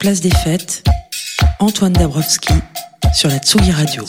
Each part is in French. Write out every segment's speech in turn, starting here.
Place des fêtes, Antoine Dabrowski sur la Tsugi Radio.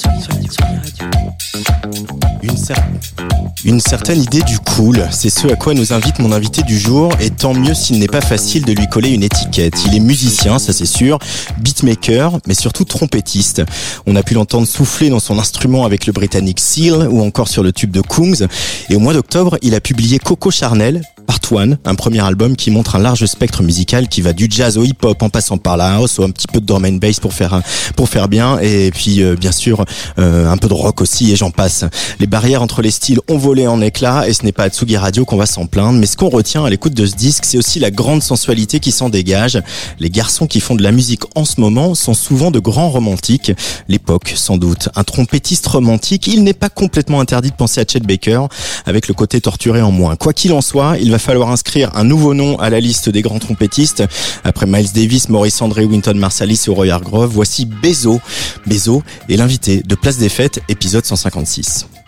Une certaine idée du cool, c'est ce à quoi nous invite mon invité du jour, et tant mieux s'il n'est pas facile de lui coller une étiquette. Il est musicien, ça c'est sûr, beatmaker, mais surtout trompettiste. On a pu l'entendre souffler dans son instrument avec le britannique Seal, ou encore sur le tube de Kungs. Et au mois d'octobre, il a publié Coco Charnel, Part One, un premier album qui montre un large spectre musical qui va du jazz au hip-hop en passant par la house ou un petit peu de drum and bass pour faire pour faire bien et puis euh, bien sûr euh, un peu de rock aussi et j'en passe. Les barrières entre les styles ont volé en éclats et ce n'est pas à Tsugi Radio qu'on va s'en plaindre mais ce qu'on retient à l'écoute de ce disque c'est aussi la grande sensualité qui s'en dégage. Les garçons qui font de la musique en ce moment sont souvent de grands romantiques. L'époque sans doute. Un trompettiste romantique, il n'est pas complètement interdit de penser à Chet Baker avec le côté torturé en moins. Quoi qu'il en soit, il va falloir inscrire un nouveau nom à la liste des grands trompettistes. Après Miles Davis, Maurice André, Winton Marsalis ou Roy Hargrove, voici Bezo. Bezo est l'invité de Place des Fêtes, épisode 156.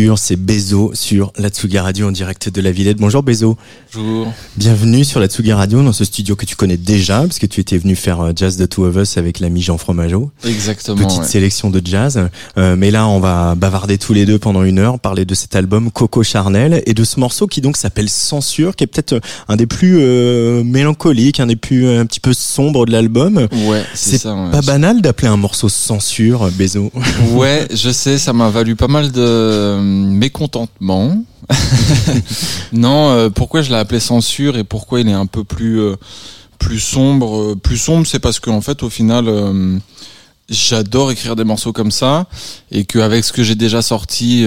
Censure, c'est Bezo sur la Tsuga Radio en direct de la Villette. Bonjour Bezo. Bonjour. Bienvenue sur la Tsuga Radio dans ce studio que tu connais déjà parce que tu étais venu faire euh, Jazz the Two of Us avec l'ami Jean Fromageau. Exactement. Petite ouais. sélection de jazz. Euh, mais là, on va bavarder tous les deux pendant une heure, parler de cet album Coco Charnel et de ce morceau qui donc s'appelle Censure, qui est peut-être euh, un des plus euh, mélancoliques, un des plus euh, un petit peu sombres de l'album. Ouais, c'est ça. ouais. pas banal d'appeler un morceau Censure, Bezo. Ouais, je sais, ça m'a valu pas mal de mécontentement. non, euh, pourquoi je l'ai appelé censure et pourquoi il est un peu plus euh, plus sombre euh, Plus sombre, c'est parce qu'en fait, au final, j'adore écrire des morceaux comme ça et qu'avec ce que j'ai déjà sorti.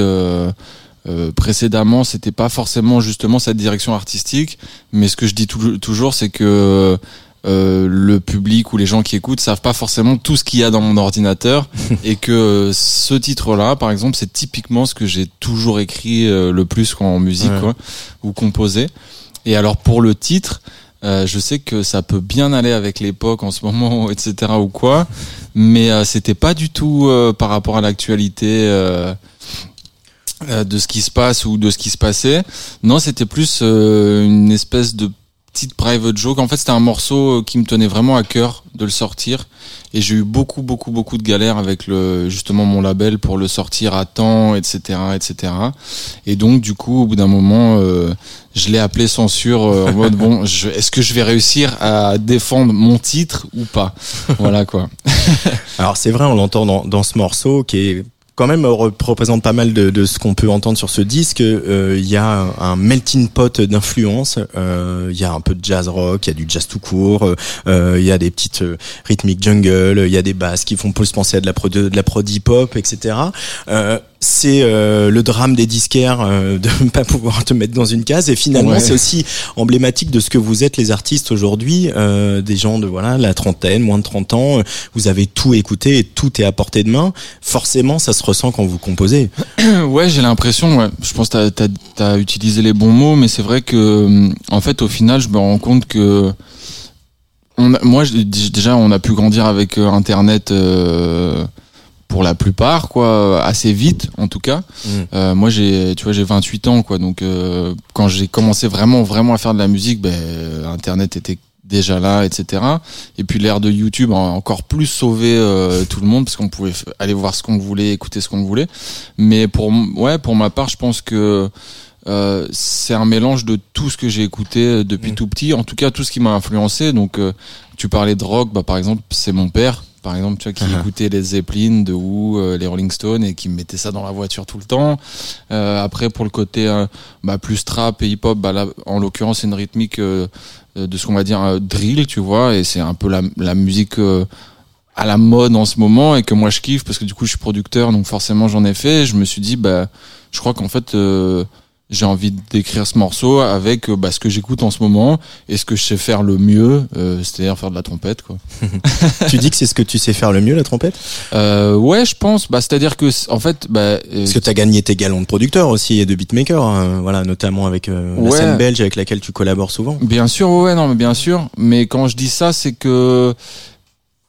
précédemment, c'était pas forcément justement cette direction artistique, mais ce que je dis tou- toujours, c'est que euh, le public ou les gens qui écoutent savent pas forcément tout ce qu'il y a dans mon ordinateur et que euh, ce titre-là, par exemple, c'est typiquement ce que j'ai toujours écrit euh, le plus en musique Ouais. quoi, ou composé. Et alors pour le titre, je sais que ça peut bien aller avec l'époque en ce moment, etc. ou quoi, mais c'était pas du tout par rapport à l'actualité. de ce qui se passe ou de ce qui se passait. Non, c'était plus une espèce de petite private joke. En fait, c'était un morceau euh, qui me tenait vraiment à cœur de le sortir. Et j'ai eu beaucoup, beaucoup, beaucoup de galères avec le, justement mon label pour le sortir à temps, etc., etc. Et donc, du coup, au bout d'un moment, euh, je l'ai appelé censure euh, en mode bon, est-ce que je vais réussir à défendre mon titre ou pas? Voilà quoi. Alors c'est vrai, on l'entend dans, dans ce morceau qui est quand même euh, représente pas mal de, ce qu'on peut entendre sur ce disque. Euh, Il y a un, melting pot d'influences. Euh, Il y a un peu de jazz rock, il y a du jazz tout court. euh, Il y a des petites euh, rythmiques jungle. Il y a des basses qui font plus penser à de la prod, de la prod hip hop, etc. Euh, c'est euh, le drame des disquaires euh, de ne pas pouvoir te mettre dans une case et finalement Ouais. c'est aussi emblématique de ce que vous êtes les artistes aujourd'hui euh, des gens de voilà la trentaine moins de 30 ans euh, vous avez tout écouté et tout est à portée de main forcément ça se ressent quand vous composez Ouais, j'ai l'impression, ouais. Je pense que t'as, t'as, t'as utilisé les bons mots, mais c'est vrai que, hum, en fait, au final, je me rends compte que, on a- moi, déjà, on a pu grandir avec euh, Internet, euh, pour la plupart, quoi, assez vite, en tout cas. Mm. Euh, moi, j'ai, tu vois, j'ai 28 ans, quoi. Donc, euh, quand j'ai commencé vraiment, vraiment à faire de la musique, ben, Internet était déjà là, etc. Et puis l'ère de YouTube a encore plus sauvé euh, tout le monde parce qu'on pouvait aller voir ce qu'on voulait, écouter ce qu'on voulait. Mais pour ouais, pour ma part, je pense que euh, c'est un mélange de tout ce que j'ai écouté euh, depuis Mm. tout petit. En tout cas, tout ce qui m'a influencé. Donc, euh, tu parlais de rock, bah par exemple, c'est mon père. Par exemple, tu vois, qui écoutait les Zeppelin, de Who, euh, les Rolling Stones et qui me mettait ça dans la voiture tout le temps. Euh, après, pour le côté euh, bah, plus trap et hip-hop, bah, là, en l'occurrence, c'est une rythmique de ce qu'on va dire drill, tu vois, et c'est un peu la, la musique à la mode en ce moment et que moi je kiffe parce que du coup je suis producteur, donc forcément j'en ai fait. Et je me suis dit, bah, je crois qu'en fait j'ai envie d'écrire ce morceau avec euh, bah, ce que j'écoute en ce moment et ce que je sais faire le mieux, euh, c'est-à-dire faire de la trompette, quoi. tu dis que c'est ce que tu sais faire le mieux la trompette? Euh, ouais, je pense. Bah, c'est-à-dire que en fait, bah, euh, parce que tu as gagné tes galons de producteur aussi et de beatmaker hein, voilà notamment avec euh, la Ouais. scène belge avec laquelle tu collabores souvent Bien sûr, ouais, non, mais bien sûr. Mais quand je dis ça, c'est que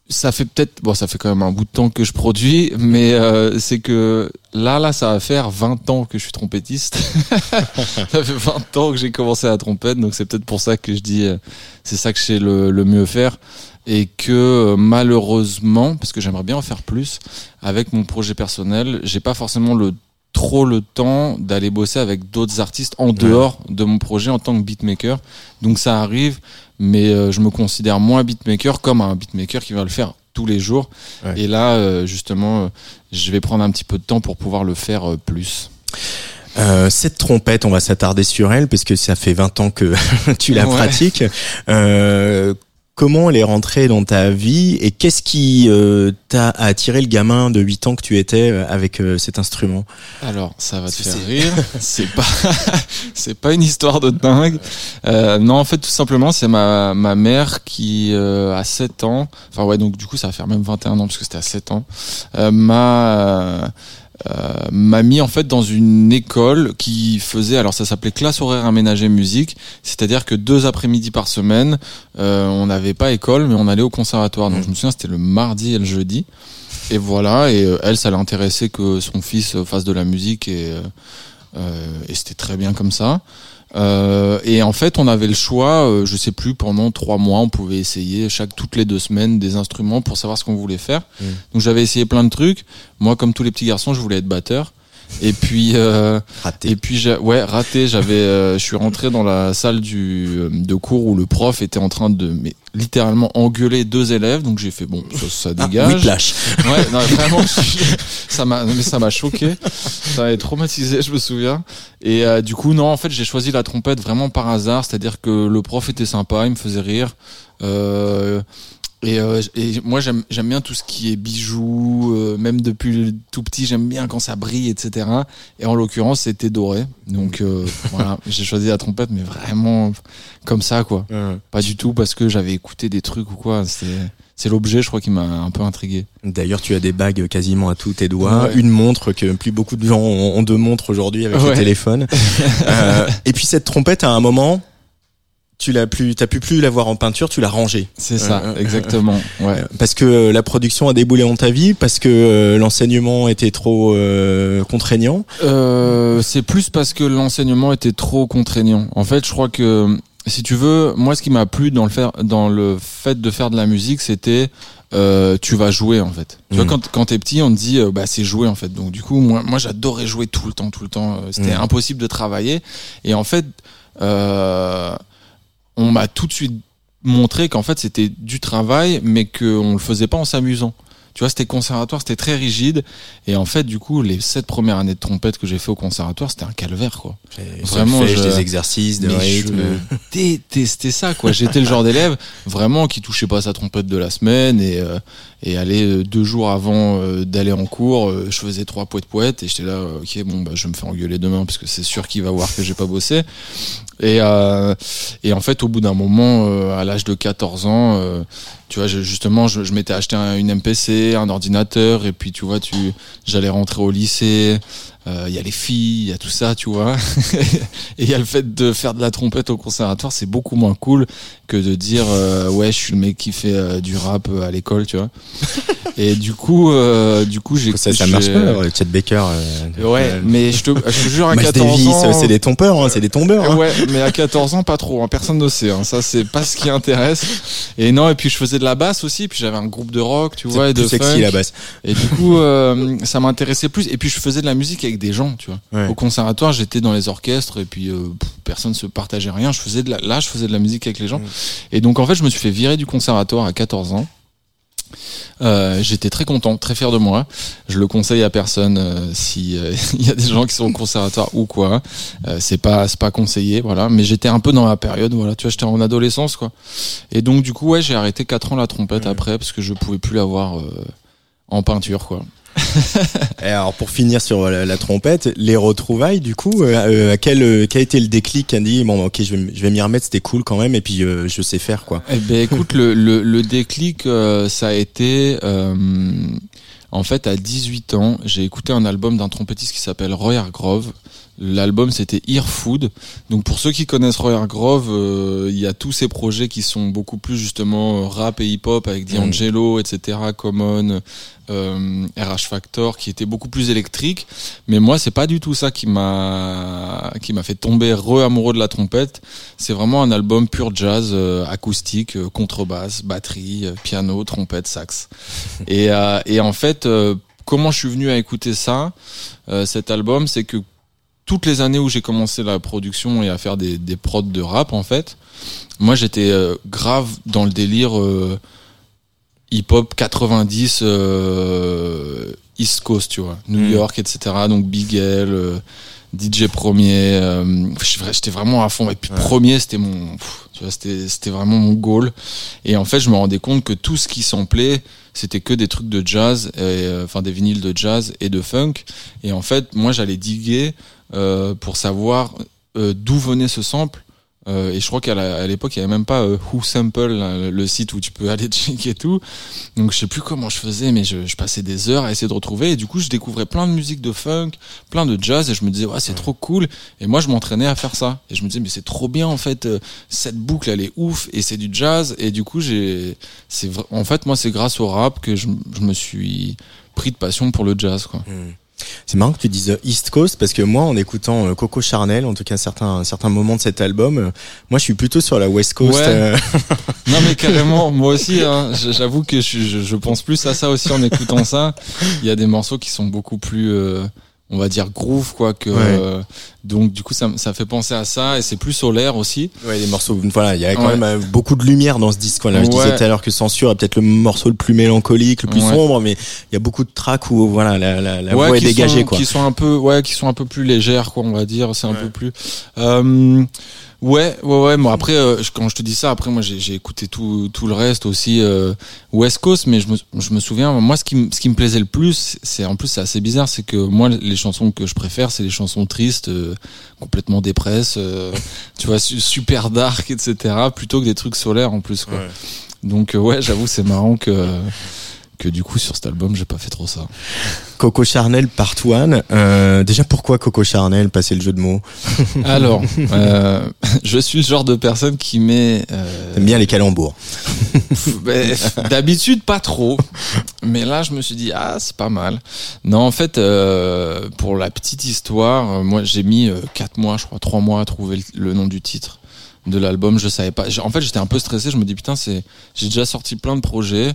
ça fait peut-être, bon, ça fait quand même un bout de temps que je produis, mais euh, c'est que là, là, ça va faire 20 ans que je suis trompettiste. ça fait 20 ans que j'ai commencé à la trompette, donc c'est peut-être pour ça que je dis, euh, c'est ça que je sais le, le mieux faire. Et que euh, malheureusement, parce que j'aimerais bien en faire plus, avec mon projet personnel, j'ai pas forcément le trop le temps d'aller bosser avec d'autres artistes en dehors de mon projet en tant que beatmaker. Donc ça arrive, mais euh, je me considère moins beatmaker comme un beatmaker qui va le faire tous les jours. Ouais. Et là, euh, justement, euh, je vais prendre un petit peu de temps pour pouvoir le faire plus. Euh, cette trompette, on va s'attarder sur elle parce que ça fait 20 ans que tu la Ouais. pratiques. Euh, comment elle est rentrée dans ta vie et qu'est-ce qui euh, t'a attiré le gamin de 8 ans que tu étais euh, avec euh, cet instrument? Alors, ça va te faire rire. C'est pas, c'est pas une histoire de dingue. Euh, non, en fait, tout simplement, c'est ma, ma mère qui, euh, a 7 ans, enfin ouais, donc du coup, ça va faire même 21 ans parce que c'était à 7 ans, euh, m'a, euh, m'a mis en fait dans une école qui faisait, alors ça s'appelait classe horaire aménagée musique, c'est-à-dire que deux après-midi par semaine, euh, on n'avait pas école, mais on allait au conservatoire. Donc je me souviens, c'était le mardi et le jeudi. et voilà. Et euh, elle, ça l'intéressait que son fils euh, fasse de la musique et et c'était très bien comme ça. Euh, et en fait, on avait le choix, euh, je sais plus, pendant trois mois, on pouvait essayer chaque toutes les deux semaines des instruments pour savoir ce qu'on voulait faire. Mm. Donc j'avais essayé plein de trucs. Moi, comme tous les petits garçons, je voulais être batteur. Et puis, euh, Raté. et puis, j'ai- ouais, raté. J'avais, euh, je suis rentré dans la salle du euh, de cours où le prof était en train de, mais littéralement engueuler deux élèves. Donc j'ai fait bon, ça, ça Ah, dégage. Whiplash. Ouais, non, vraiment, ça m'a, mais ça m'a choqué. Ça m'avait traumatisé, je me souviens. Et euh, du coup, non, en fait, j'ai choisi la trompette vraiment par hasard. C'est-à-dire que le prof était sympa, il me faisait rire. Euh, et, euh, et moi, j'aime, bien tout ce qui est bijoux. euh, même depuis tout petit, j'aime bien quand ça brille, etc. Et en l'occurrence, c'était doré. Donc euh, voilà, j'ai choisi la trompette, mais vraiment comme ça, quoi. Ouais. Pas du tout parce que j'avais écouté des trucs ou quoi. C'est, c'est l'objet, je crois, qui m'a un peu intrigué. D'ailleurs, tu as des bagues quasiment à tous tes doigts, Ouais. une montre que plus beaucoup de gens ont, ont deux montres aujourd'hui avec Ouais. le téléphone. Euh, et puis cette trompette, à un moment, tu l'as plus, t'as pu plus l'avoir en peinture, tu l'as rangée. C'est ça, Euh, euh, exactement. Ouais. Parce que euh, la production a déboulé dans ta vie, parce que euh, l'enseignement était trop euh, contraignant? Euh, c'est plus parce que l'enseignement était trop contraignant. En fait, je crois que si tu veux, moi, ce qui m'a plu dans le faire, dans le fait de faire de la musique, c'était euh, tu vas jouer en fait. Tu vois, Mhm. quand quand t'es petit, on te dit euh, bah c'est jouer en fait. Donc du coup, moi, moi, j'adorais jouer tout le temps, tout le temps. Euh, C'était Mhm. impossible de travailler. Et en fait, euh, on m'a tout de suite montré qu'en fait c'était du travail, mais qu'on le faisait pas en s'amusant. Tu vois, c'était conservatoire, c'était très rigide. Et en fait, du coup, les sept premières années de trompette que j'ai fait au conservatoire, c'était un calvaire, quoi. Vraiment, je- des exercices, de Mais rythme. je détestais ça, quoi. J'étais le genre d'élève vraiment qui touchait pas sa trompette de la semaine et euh, et aller euh, deux jours avant euh, d'aller en cours, euh, je faisais trois poètes poètes et j'étais là, ok, bon, bah, je vais me faire engueuler demain parce que c'est sûr qu'il va voir que j'ai pas bossé. Et euh, et en fait, au bout d'un moment, euh, à l'âge de 14 ans, euh, tu vois, justement, je, je m'étais acheté un- une MPC, un ordinateur, et puis tu vois, tu, j'allais rentrer au lycée. Euh, Il y a les filles, il y a tout ça, tu vois. et il y a le fait de faire de la trompette au conservatoire, c'est beaucoup moins cool que de dire euh, ouais, je suis le mec qui fait euh, du rap euh, à l'école, tu vois. et du coup, euh, du coup, j'ai Ça, ça marche pas, Chet Baker. euh, Ouais, euh, mais je te, je te jure à Miles 14 Davis, ans. c'est des tombeurs, hein, c'est des tombeurs. hein. Ouais, mais à 14 ans, pas trop. hein. Personne ne sait. hein. Ça, c'est pas ce qui intéresse. Et non, et puis je faisais de la basse aussi. Puis j'avais un groupe de rock, tu vois, C'est et de sexy funk. la basse. Et du coup, euh, ça m'intéressait plus. Et puis je faisais de la musique avec des gens, tu vois. Ouais. Au conservatoire, j'étais dans les orchestres et puis euh, pff, personne se partageait rien. Je faisais de la, là, je faisais de la musique avec les gens. Mm. Et donc en fait, je me suis fait virer du conservatoire à 14 ans. Euh, j'étais très content, très fier de moi. Je le conseille à personne euh, si euh, il y a des gens qui sont au conservatoire ou quoi. Euh, c'est pas c'est pas conseillé, voilà. Mais j'étais un peu dans ma période, voilà. Tu vois, j'étais en adolescence, quoi. Et donc du coup, ouais, j'ai arrêté quatre ans la trompette après parce que je pouvais plus l'avoir en peinture, quoi. Et alors pour finir sur la, la trompette, les retrouvailles du coup, euh, euh, quel, euh, quel a été le déclic qui a dit bon ok je vais, je vais m'y remettre, c'était cool quand même et puis euh, je sais faire quoi. Eh ben écoute, le, le, le déclic, euh, ça a été euh, en fait à 18 ans, j'ai écouté un album d'un trompettiste qui s'appelle Roy Hargrove. L'album c'était Ear Food. Donc pour ceux qui connaissent Roy Hargrove, euh, il y a tous ces projets qui sont beaucoup plus justement euh, rap et hip-hop avec D'Angelo, etc., Common, euh, RH Factor, qui étaient beaucoup plus électriques. Mais moi c'est pas du tout ça qui m'a qui m'a fait tomber re amoureux de la trompette. C'est vraiment un album pur jazz, euh, acoustique, euh, contrebasse, batterie, piano, trompette, sax. et, euh, et en fait, euh, comment je suis venu à écouter ça, euh, cet album, c'est que toutes les années où j'ai commencé la production et à faire des, des prods de rap, en fait, moi j'étais euh, grave dans le délire euh, hip-hop 90 euh, East Coast, tu vois, New Mm. York, etc. Donc Big L, euh, DJ Premier, euh, j'étais vraiment à fond. Et puis Premier, c'était mon, pff, tu vois, c'était c'était vraiment mon goal. Et en fait, je me rendais compte que tout ce qui samplait, c'était que des trucs de jazz, et, euh, enfin des vinyles de jazz et de funk. Et en fait, moi, j'allais diguer pour savoir euh, d'où venait ce sample. Euh, et je crois qu'à l'époque, il y avait même pas euh, Who Sample, là, le site où tu peux aller checker et tout. Donc je sais plus comment je faisais, mais je, je passais des heures à essayer de retrouver. Et du coup, je découvrais plein de musique de funk, plein de jazz, et je me disais, ouais, c'est trop cool. Et moi, je m'entraînais à faire ça. Et je me disais, mais c'est trop bien en fait. euh, Cette boucle, elle est ouf, et c'est du jazz. Et du coup, j'ai, c'est en fait, moi, c'est grâce au rap que je, je me suis pris de passion pour le jazz, quoi. C'est marrant que tu dises East Coast parce que moi, en écoutant euh, Coco Charnel, en tout cas certains certains moments de cet album, euh, moi, je suis plutôt sur la West Coast. Ouais. euh, Non mais carrément, moi aussi, hein, j'avoue que je, je, je pense plus à ça aussi en écoutant ça. Il y a des morceaux qui sont beaucoup plus, euh, on va dire groove quoi que. Ouais. euh, donc du coup ça, ça fait penser à ça et c'est plus solaire aussi. Ouais, les morceaux. Voilà, il y a quand Ouais. même euh, beaucoup de lumière dans ce disque. Voilà, je disais tout à l'heure que Censure est peut-être le morceau le plus mélancolique, le plus Ouais. sombre, mais il y a beaucoup de tracks où voilà, la, la, la voix est dégagée, sont, quoi. Qui sont un peu, ouais, qui sont un peu plus légères quoi, on va dire. C'est un peu plus. Euh, Ouais, ouais, ouais. Moi, après, euh, quand je te dis ça, après, moi, j'ai j'ai écouté tout, tout le reste aussi euh, West Coast, mais je me, je me souviens, moi, ce qui, ce qui me plaisait le plus, c'est en plus, c'est assez bizarre, c'est que moi, les chansons que je préfère, c'est les chansons tristes, euh, complètement dépresse, euh, tu vois, su- super dark, etc., plutôt que des trucs solaires en plus, quoi. Donc, euh, ouais, j'avoue, c'est marrant que que du coup sur cet album j'ai pas fait trop ça. Coco Charnel Part One. Euh, déjà, pourquoi Coco Charnel Passer le jeu de mots. Alors, euh, je suis le genre de personne qui met euh, T'aimes bien les calembours. Ben, D'habitude, pas trop. Mais là, je me suis dit, ah, c'est pas mal. Non, en fait, pour la petite histoire, moi, j'ai mis euh, quatre mois, je crois, trois mois à trouver le, le nom du titre de l'album. Je savais pas. En fait, j'étais un peu stressé. Je me dis, putain, c'est, j'ai déjà sorti plein de projets.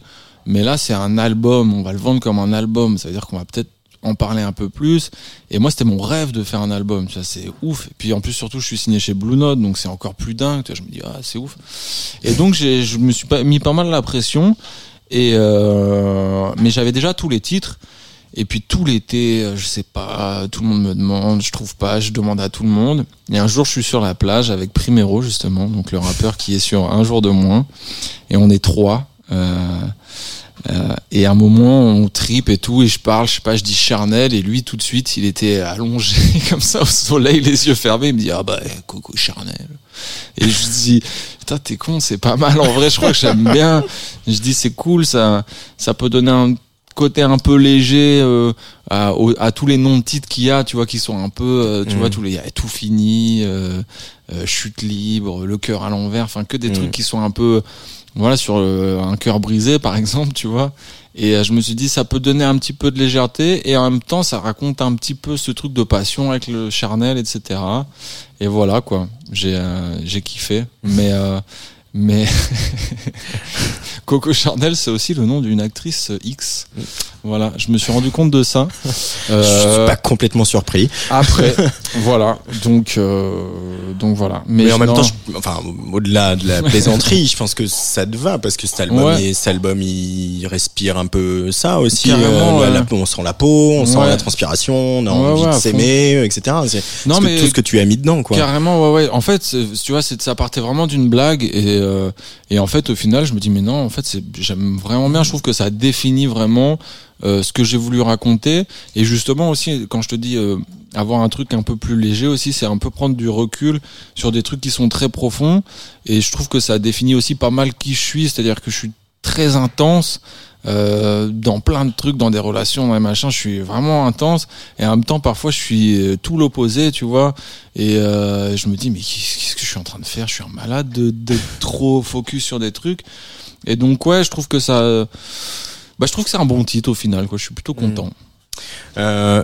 Mais là, c'est un album. On va le vendre comme un album. Ça veut dire qu'on va peut-être en parler un peu plus. Et moi, c'était mon rêve de faire un album. Tu vois, c'est ouf. Et puis, en plus, surtout, je suis signé chez Blue Note. Donc, c'est encore plus dingue. Tu vois, je me dis, ah, c'est ouf. Et donc, je me suis mis pas mal la pression. Et euh, mais j'avais déjà tous les titres. Et puis tout l'été, je sais pas, tout le monde me demande, je trouve pas, je demande à tout le monde. Et un jour, je suis sur la plage avec Primero justement, donc le rappeur qui est sur un jour de moins. Et on est trois. Euh, euh, et à un moment, on tripe et tout, et je parle, je sais pas, je dis charnel, et lui, tout de suite, il était allongé comme ça au soleil, les yeux fermés, il me dit, ah bah, Coco Charnel. Et je dis, putain, t'es con, c'est pas mal, en vrai, je crois que j'aime bien. Je dis, c'est cool, ça, ça peut donner un côté un peu léger euh, à, au- à tous les noms de titres qu'il y a, tu vois, qui sont un peu, euh, tu Mm. vois, tous les, y a tout fini, euh, euh, chute libre, le cœur à l'envers, enfin que des Mm. trucs qui sont un peu, voilà, sur euh, un cœur brisé par exemple, tu vois. Et euh, je me suis dit, ça peut donner un petit peu de légèreté et en même temps, ça raconte un petit peu ce truc de passion avec le charnel, etc. Et voilà quoi, j'ai euh, j'ai kiffé, mais euh, mais Coco Charnel, c'est aussi le nom d'une actrice X. Voilà, je me suis rendu compte de ça. Je suis Euh, pas complètement surpris. après, voilà. Donc, euh, donc voilà. Mais, Mais, en même temps, je- enfin, au-delà de la plaisanterie, je pense que ça te va parce que cet album, Ouais. il, cet album, il respire un peu ça aussi. Euh, la- ouais. la- on sent la peau, on sent la transpiration, on a envie de s'aimer, euh, etc. C'est Non, mais tout ce que tu as mis dedans, quoi. Carrément, ouais, ouais. En fait, tu vois, c'est ça partait vraiment d'une blague et euh, et en fait, au final, je me dis mais non, en fait, j'aime vraiment bien. Je trouve que ça définit vraiment euh, ce que j'ai voulu raconter et justement aussi quand je te dis euh, avoir un truc un peu plus léger aussi, c'est un peu prendre du recul sur des trucs qui sont très profonds et je trouve que ça définit aussi pas mal qui je suis, c'est-à-dire que je suis très intense. Euh, dans plein de trucs, dans des relations, dans les machins, je suis vraiment intense et en même temps parfois je suis euh, tout l'opposé, tu vois. Et euh, je me dis, mais qu'est-ce que je suis en train de faire? Je suis un malade de, de trop focus sur des trucs. Et donc, ouais, je trouve que ça. Bah, je trouve que c'est un bon titre au final, quoi. Je suis plutôt content. Euh,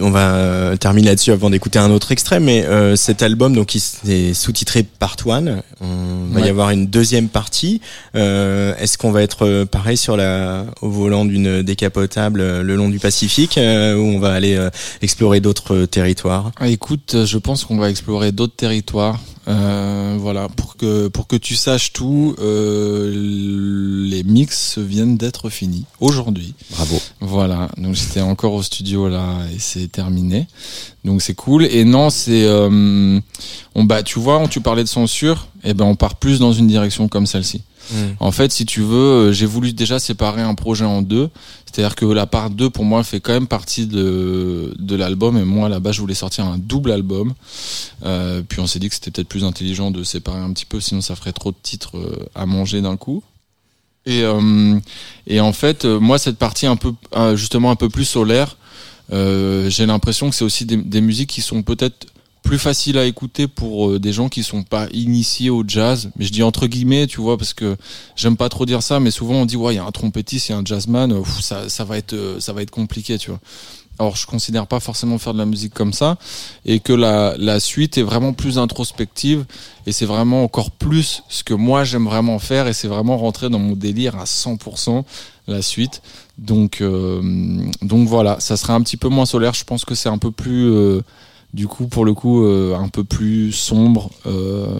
on va euh, terminer là-dessus avant d'écouter un autre extrait, mais euh, cet album donc il est sous-titré Part One. On va y avoir une deuxième partie. Euh, Est-ce qu'on va être euh, pareil sur la au volant d'une décapotable euh, le long du Pacifique, ou on va aller explorer d'autres territoires? Écoute, je pense qu'on va explorer d'autres territoires. Euh, voilà, pour que pour que tu saches tout, euh, les mix viennent d'être finis aujourd'hui. Bravo. Voilà, donc j'étais encore au studio là et c'est terminé. Donc c'est cool. Et non, c'est euh, on bah tu vois, tu parlais de censure, et ben on part plus dans une direction comme celle-ci. En fait, si tu veux, euh, j'ai voulu déjà séparer un projet en deux. C'est-à-dire que la part 2, pour moi, fait quand même partie de, de l'album. Et moi, là-bas, je voulais sortir un double album. Euh, puis on s'est dit que c'était peut-être plus intelligent de séparer un petit peu, sinon ça ferait trop de titres euh, à manger d'un coup. Et, euh, et en fait, euh, moi, cette partie un peu, justement, un peu plus solaire, euh, j'ai l'impression que c'est aussi des, des musiques qui sont peut-être plus faciles à écouter pour euh, des gens qui sont pas initiés au jazz. Mais je dis entre guillemets, tu vois, parce que j'aime pas trop dire ça, mais souvent on dit ouais, il y a un trompettiste, il y a un jazzman, euh, ça, ça va être, euh, ça va être compliqué, tu vois. Alors je considère pas forcément faire de la musique comme ça, et que la, la suite est vraiment plus introspective, et c'est vraiment encore plus ce que moi j'aime vraiment faire, et c'est vraiment rentrer dans mon délire à 100% la suite. Donc, euh, donc voilà, ça serait un petit peu moins solaire. Je pense que c'est un peu plus, euh, du coup, pour le coup, euh, un peu plus sombre. euh,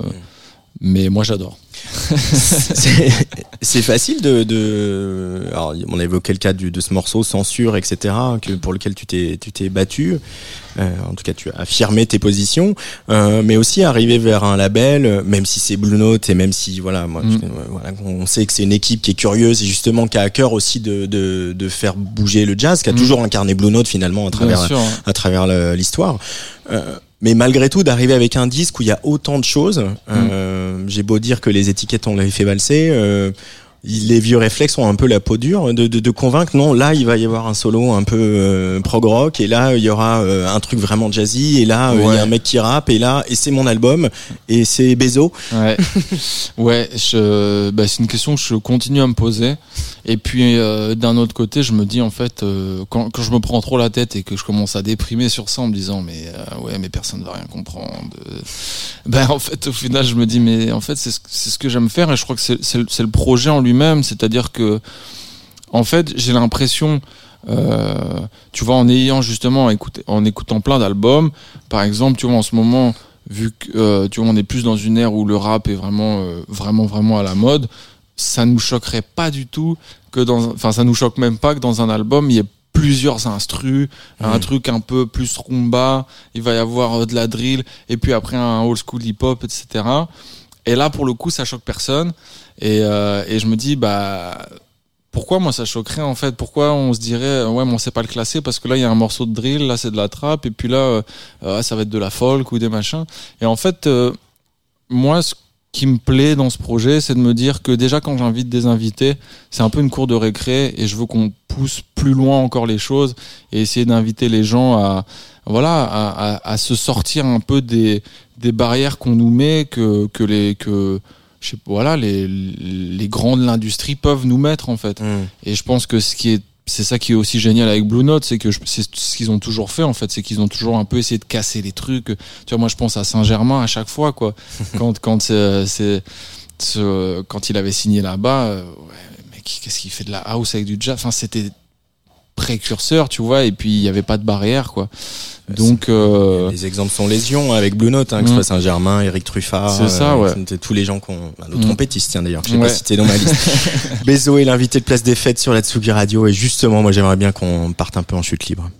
mais moi, j'adore. c'est facile de, de alors on a évoqué le cas du, de ce morceau censure etc que pour lequel tu t'es tu t'es battu Euh, en tout cas tu as affirmé tes positions euh, mais aussi arriver vers un label même si c'est Blue Note et même si voilà moi Mm. je- voilà on sait que c'est une équipe qui est curieuse et justement qui a à cœur aussi de de, de faire bouger le jazz qui a Mm. toujours incarné Blue Note finalement à travers à travers l'histoire. Euh, mais malgré tout, d'arriver avec un disque où il y a autant de choses, euh, j'ai beau dire que les étiquettes on l'avait fait valser, euh, les vieux réflexes ont un peu la peau dure de, de, de convaincre non là il va y avoir un solo un peu euh, prog rock et là il y aura euh, un truc vraiment jazzy et là euh, il y a un mec qui rappe et là et c'est mon album et c'est Bezo Ouais, ouais. Je, bah, c'est une question que je continue à me poser. Et puis euh, d'un autre côté, je me dis en fait, euh, quand, quand je me prends trop la tête et que je commence à déprimer sur ça en me disant mais euh, ouais, mais personne va rien comprendre. Ben en fait, au final, je me dis mais en fait c'est ce, c'est ce que j'aime faire et je crois que c'est, c'est, le- c'est le projet en lui-même. C'est-à-dire que en fait, j'ai l'impression euh, tu vois, en ayant justement écouté, en écoutant plein d'albums, par exemple, tu vois, en ce moment, vu que euh, tu vois, on est plus dans une ère où le rap est vraiment, euh, vraiment, vraiment à la mode, ça nous choquerait pas du tout que dans, enfin, ça nous choque même pas que dans un album il y ait plusieurs instrus, un truc un peu plus rumba, il va y avoir de la drill, et puis après un old school hip hop, etc. Et là, pour le coup, ça choque personne. Et, euh, et je me dis, bah, pourquoi moi ça choquerait en fait? Pourquoi on se dirait euh, ouais mais on sait pas le classer? Parce que là il y a un morceau de drill, là c'est de la trap et puis là euh, euh, ça va être de la folk ou des machins. Et en fait euh, moi ce qui me plaît dans ce projet c'est de me dire que déjà quand j'invite des invités c'est un peu une cour de récré et je veux qu'on pousse plus loin encore les choses et essayer d'inviter les gens à voilà à, à se sortir un peu des des barrières qu'on nous met que que les que je sais voilà les les grands de l'industrie peuvent nous mettre en fait et je pense que ce qui est c'est ça qui est aussi génial avec Blue Note, c'est que c'est ce qu'ils ont toujours fait en fait, c'est qu'ils ont toujours un peu essayé de casser les trucs. Tu vois, moi je pense à Saint-Germain à chaque fois quoi. quand quand c'est c'est- ce- quand il avait signé là-bas, euh, ouais, mais qui- qu'est-ce qu'il fait de la house avec du jazz? Enfin, c'était précurseur, tu vois, et puis il y avait pas de barrière quoi. Donc euh, les exemples sont légion avec Blue Note hein, que ce Mm. soit Saint-Germain Eric Truffat C'est ça, ouais. c'était tous les gens qu'on bah, nos Mm. trompettistes tiens d'ailleurs que j'ai Ouais. pas cité dans ma liste Bezo est l'invité de Place des Fêtes sur la Tsugi Radio et justement moi j'aimerais bien qu'on parte un peu en chute libre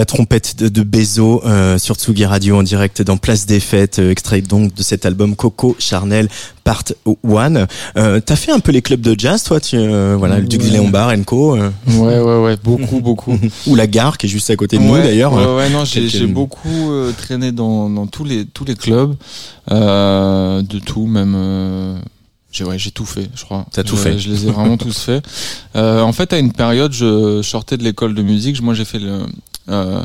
La trompette de, de Bezo euh, sur Tsugi Radio en direct dans Place des Fêtes, euh, extrait donc de cet album Coco Charnel Part 1. Euh, T'as fait un peu les clubs de jazz, toi tu, Voilà, le Duc Ouais. Co. Ouais, ouais, ouais, beaucoup, beaucoup. ou la gare qui est juste à côté de nous Ouais, d'ailleurs. Ouais, ouais, non, j'ai Quelques- beaucoup traîné dans, dans tous les tous les clubs, de tout, même. j'ai ouais, j'ai tout fait, je crois. T'as tout fait. Je les ai vraiment tous fait. Euh, en fait, à une période, je sortais de l'école de musique. Moi, j'ai fait le euh,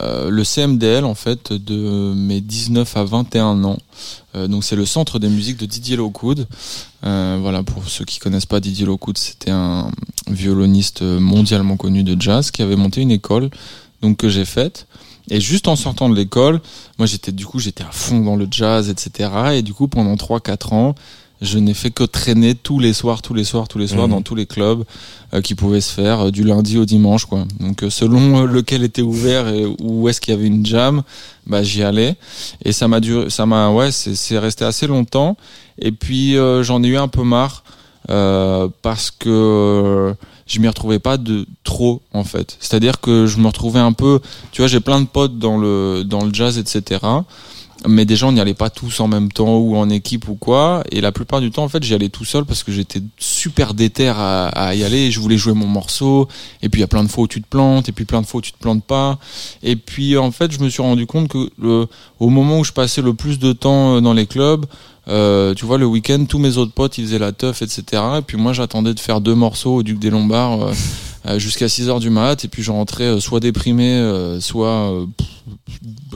euh, le CMDL en fait de mes 19 à 21 ans. Euh, donc c'est le centre des musiques de Didier Lockwood. Voilà pour ceux qui connaissent pas Didier Lockwood, c'était un violoniste mondialement connu de jazz qui avait monté une école donc que j'ai faite. Et juste en sortant de l'école, moi j'étais du coup j'étais à fond dans le jazz, etc. Et du coup pendant 3-4 ans, je n'ai fait que traîner tous les soirs, tous les soirs, tous les soirs Mhm. dans tous les clubs euh, qui pouvaient se faire euh, du lundi au dimanche, quoi. Donc euh, selon lequel était ouvert et où est-ce qu'il y avait une jam, bah j'y allais. Et ça m'a duré, ça m'a, ouais, c'est resté assez longtemps. Et puis j'en ai eu un peu marre euh, parce que je m'y retrouvais pas de trop en fait. C'est-à-dire que je me retrouvais un peu, tu vois, j'ai plein de potes dans le dans le jazz, etc. Mais déjà, on n'y allait pas tous en même temps ou en équipe ou quoi. Et la plupart du temps, en fait, j'y allais tout seul parce que j'étais super déter à, y aller. Je voulais jouer mon morceau. Et puis, il y a plein de fois où tu te plantes. Et puis, plein de fois où tu te plantes pas. Et puis, en fait, je me suis rendu compte que le, au moment où je passais le plus de temps euh, dans les clubs, euh, tu vois, le week-end, tous mes autres potes, ils faisaient la teuf, etc. Et puis, moi, j'attendais de faire deux morceaux au Duc des Lombards euh, jusqu'à 6 heures du mat. Et puis, je rentrais euh, soit déprimé, euh, soit euh,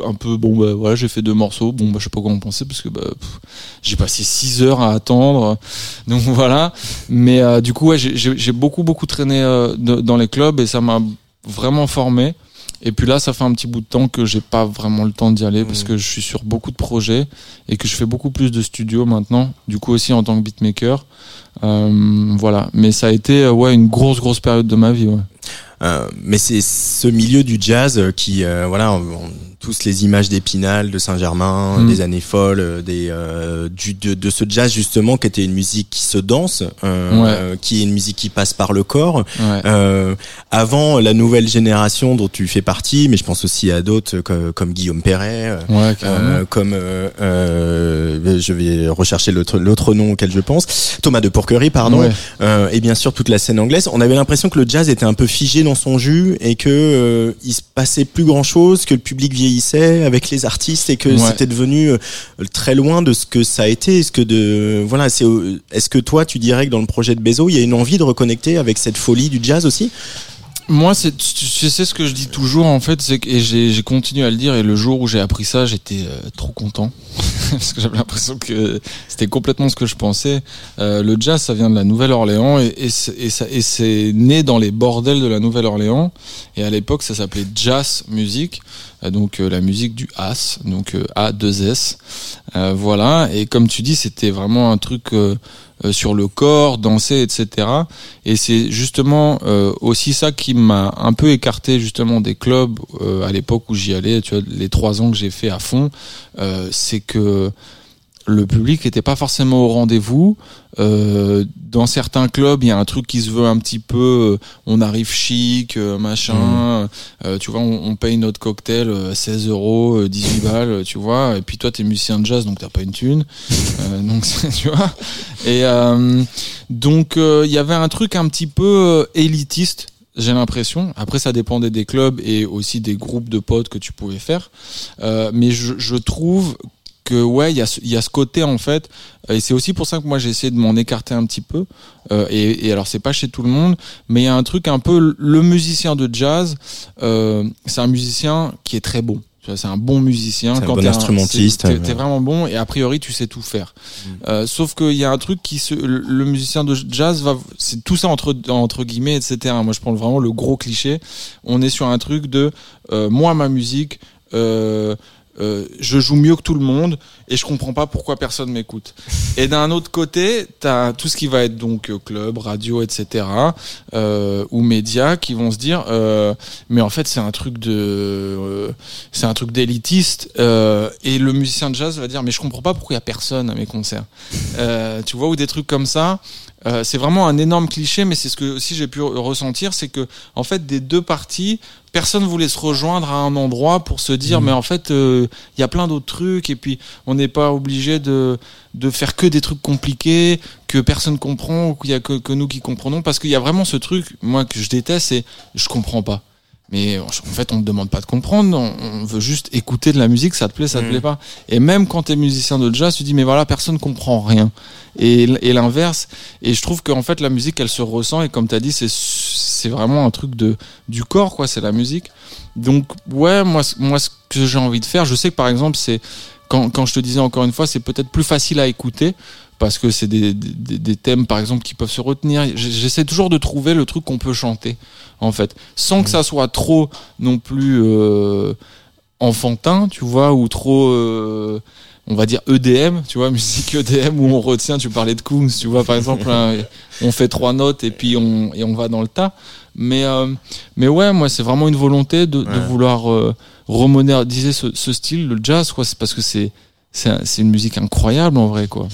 un peu bon bah voilà j'ai fait deux morceaux. Bon bah je sais pas quoi en penser parce que bah j'ai passé six heures à attendre. Donc voilà. Mais euh, du coup ouais j'ai- beaucoup beaucoup traîné euh, dans les clubs et ça m'a vraiment formé et puis là ça fait un petit bout de temps que j'ai pas vraiment le temps d'y aller parce que je suis sur beaucoup de projets et que je fais beaucoup plus de studios maintenant du coup aussi en tant que beatmaker. Euh, voilà. Mais ça a été euh, ouais une grosse grosse période de ma vie ouais. Euh, mais c'est ce milieu du jazz qui, euh, voilà, on, on- tous les images d'Épinal, de Saint-Germain, Mm. des années folles, euh, des euh, du, de, de ce jazz justement qui était une musique qui se danse, euh, Ouais. qui est une musique qui passe par le corps. ouais. Euh, avant la nouvelle génération dont tu fais partie, mais je pense aussi à d'autres comme, comme Guillaume Perret, euh, Ouais, comme je vais rechercher l'autre l'autre nom auquel je pense, Thomas de Pourquerie, pardon, euh, et bien sûr toute la scène anglaise. On avait l'impression que le jazz était un peu figé dans son jus et que euh, il se passait plus grand chose, que le public vieillissait avec les artistes et que Ouais. c'était devenu euh, très loin de ce que ça a été. Est-ce que de voilà, c'est euh, est-ce que toi tu dirais que dans le projet de Bezo, il y a une envie de reconnecter avec cette folie du jazz aussi? Moi, c'est, tu sais ce que je dis toujours en fait, c'est que et j'ai, j'ai continué à le dire et le jour où j'ai appris ça, j'étais euh, trop content parce que j'avais l'impression que c'était complètement ce que je pensais. Euh, le jazz, ça vient de la Nouvelle-Orléans et, et, c'est, et, ça, et c'est né dans les bordels de la Nouvelle-Orléans et à l'époque ça s'appelait jazz music, euh, donc euh, la musique du As, donc euh, A2S, Euh, voilà. Et comme tu dis, c'était vraiment un truc euh, euh, sur le corps, danser, etc. Et c'est justement euh, aussi ça qui m'a un peu écarté justement des clubs euh, à l'époque où j'y allais. Tu vois, les trois ans que j'ai fait à fond, euh, c'est que le public était pas forcément au rendez-vous. Euh, dans certains clubs, il y a un truc qui se veut un petit peu. euh, on arrive chic, euh, machin. Euh, tu vois, on, on paye notre cocktail euh, 16 euros, euh, 18 balles, tu vois. Et puis toi, t'es musicien de jazz, donc t'as pas une thune. Euh, donc tu vois. Et donc il y avait un truc un petit peu élitiste. J'ai l'impression. Après, ça dépendait des clubs et aussi des groupes de potes que tu pouvais faire. Euh, mais je, je trouve que ouais, il y a, ce- il y a ce côté en fait, et c'est aussi pour ça que moi j'ai essayé de m'en écarter un petit peu. Euh, et, et alors c'est pas chez tout le monde, mais il y a un truc un peu le musicien de jazz. Euh, c'est un musicien qui est très bon. C'est un bon musicien. Un Quand bon t'es instrumentiste, T'es ouais. vraiment bon et a priori tu sais tout faire. Euh, sauf qu'il y a un truc qui se, le le musicien de jazz va, c'est tout ça entre entre guillemets, etc. Moi je prends vraiment le gros cliché. On est sur un truc de moi ma musique. Euh, euh, je joue mieux que tout le monde et je comprends pas pourquoi personne m'écoute. Et d'un autre côté, t'as tout ce qui va être donc euh, club, radio, etc. Euh, ou médias qui vont se dire, euh, mais en fait c'est un truc de, euh, c'est un truc d'élitiste. et le musicien de jazz va dire, mais je comprends pas pourquoi il y a personne à mes concerts. Tu vois ou des trucs comme ça. C'est vraiment un énorme cliché, mais c'est ce que aussi j'ai pu ressentir, c'est que en fait des deux parties, personne voulait se rejoindre à un endroit pour se dire, mais en fait euh, il y a plein d'autres trucs et puis on n'est pas obligé de de faire que des trucs compliqués que personne comprend ou qu'il y a que, que nous qui comprenons, parce qu'il y a vraiment ce truc, moi que je déteste, c'est je comprends pas. Mais en fait, on ne demande pas de comprendre, on, veut juste écouter de la musique, ça te plaît, ça te plaît pas. Et même quand tu es musicien de jazz, tu dis, mais voilà, personne comprend rien. Et, l'inverse. Et je trouve qu'en fait, la musique, elle se ressent, et comme tu as dit, c'est, c'est vraiment un truc de, du corps, quoi, c'est la musique. Donc, ouais, moi, moi, ce que j'ai envie de faire, je sais que par exemple, c'est, quand, quand je te disais encore une fois, c'est peut-être plus facile à écouter parce que c'est des, des, des thèmes par exemple qui peuvent se retenir. J'essaie toujours de trouver le truc qu'on peut chanter en fait, sans que ça soit trop non plus euh, enfantin, tu vois, ou trop euh, on va dire EDM, tu vois, musique EDM où on retient, tu parlais de Kungs, tu vois, par exemple, hein, on fait trois notes et puis on, et on va dans le tas. Mais, euh, mais ouais, moi, c'est vraiment une volonté de, de vouloir euh, remoderniser ce, ce style, le jazz, quoi. C'est parce que c'est, c'est une musique incroyable, en vrai, quoi.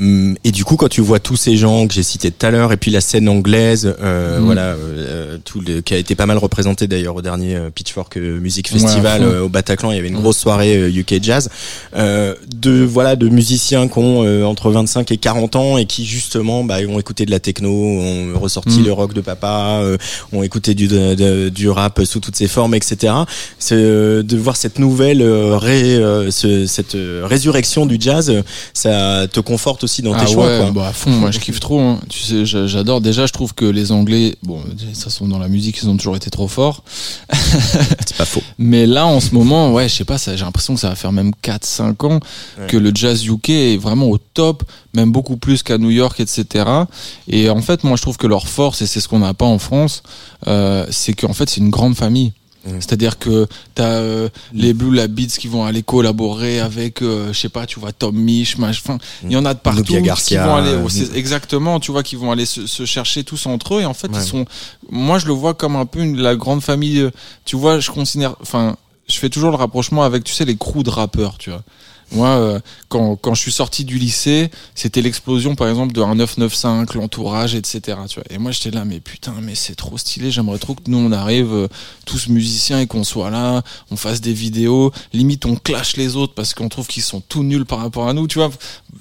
Hum, Et du coup, quand tu vois tous ces gens que j'ai cités tout à l'heure, et puis la scène anglaise, euh, Mm. voilà, euh, tout le, qui a été pas mal représenté d'ailleurs au dernier euh, Pitchfork euh, Music Festival euh, au Bataclan, il y avait une Mm. grosse soirée UK Jazz, euh, de voilà, de musiciens qui ont euh, entre 25 et 40 ans et qui justement bah, ont écouté de la techno, ont ressorti Mm. le rock de papa, euh, ont écouté du de- de- du rap sous toutes ses formes, etc. C'est euh, de voir cette nouvelle euh, ré, euh, ce- cette résurrection du jazz, ça te conforte aussi dans tes ah choix. ouais, quoi. bah à fond, moi je kiffe trop. hein. Tu sais, j'a- j'adore. Déjà, je trouve que les Anglais, bon, de toute façon dans la musique, ils ont toujours été trop forts. C'est pas faux. Mais là, en ce moment, ouais, je sais pas, ça- j'ai l'impression que ça va faire même 4-5 ans Ouais. que le jazz UK est vraiment au top, même beaucoup plus qu'à New York, etc. Et en fait, moi, je trouve que leur force, et c'est ce qu'on n'a pas en France, euh, c'est qu'en fait, c'est une grande famille. Mm. C'est-à-dire que t'as euh, les Blue La Beats qui vont aller collaborer avec, euh, je sais pas, tu vois, Tom Misch. Enfin, il y en a de partout qui vont aller, euh, exactement, tu vois, qui vont aller se, se chercher tous entre eux. Et en fait, Ouais. ils sont, moi, je le vois comme un peu une, la grande famille. euh, Tu vois, je considère, enfin, je fais toujours le rapprochement avec, tu sais, les crews de rappeurs, tu vois. Moi, euh, quand, quand je suis sorti du lycée, c'était l'explosion, par exemple, de un 995, l'entourage, etc. Tu vois. Et moi, j'étais là, mais putain, mais c'est trop stylé. J'aimerais trop que nous, on arrive euh, tous musiciens et qu'on soit là, on fasse des vidéos. Limite, on clash les autres parce qu'on trouve qu'ils sont tout nuls par rapport à nous. Tu vois,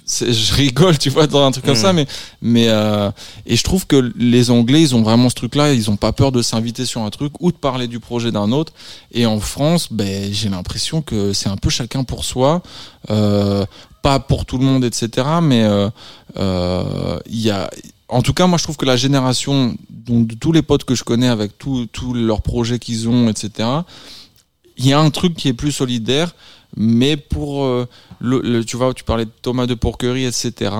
je rigole, tu vois, dans un truc comme Mhm. ça, mais mais euh, et je trouve que les Anglais, ils ont vraiment ce truc-là. Ils ont pas peur de s'inviter sur un truc ou de parler du projet d'un autre. Et en France, ben, j'ai l'impression que c'est un peu chacun pour soi. Euh, pas pour tout le monde, etc. Mais euh, euh, il y a en tout cas, moi, je trouve que la génération, donc, de tous les potes que je connais avec tous tous leurs projets qu'ils ont, etc., il y a un truc qui est plus solidaire, mais pour euh, le, le- tu vois, tu parlais de Thomas de Porquerie, etc.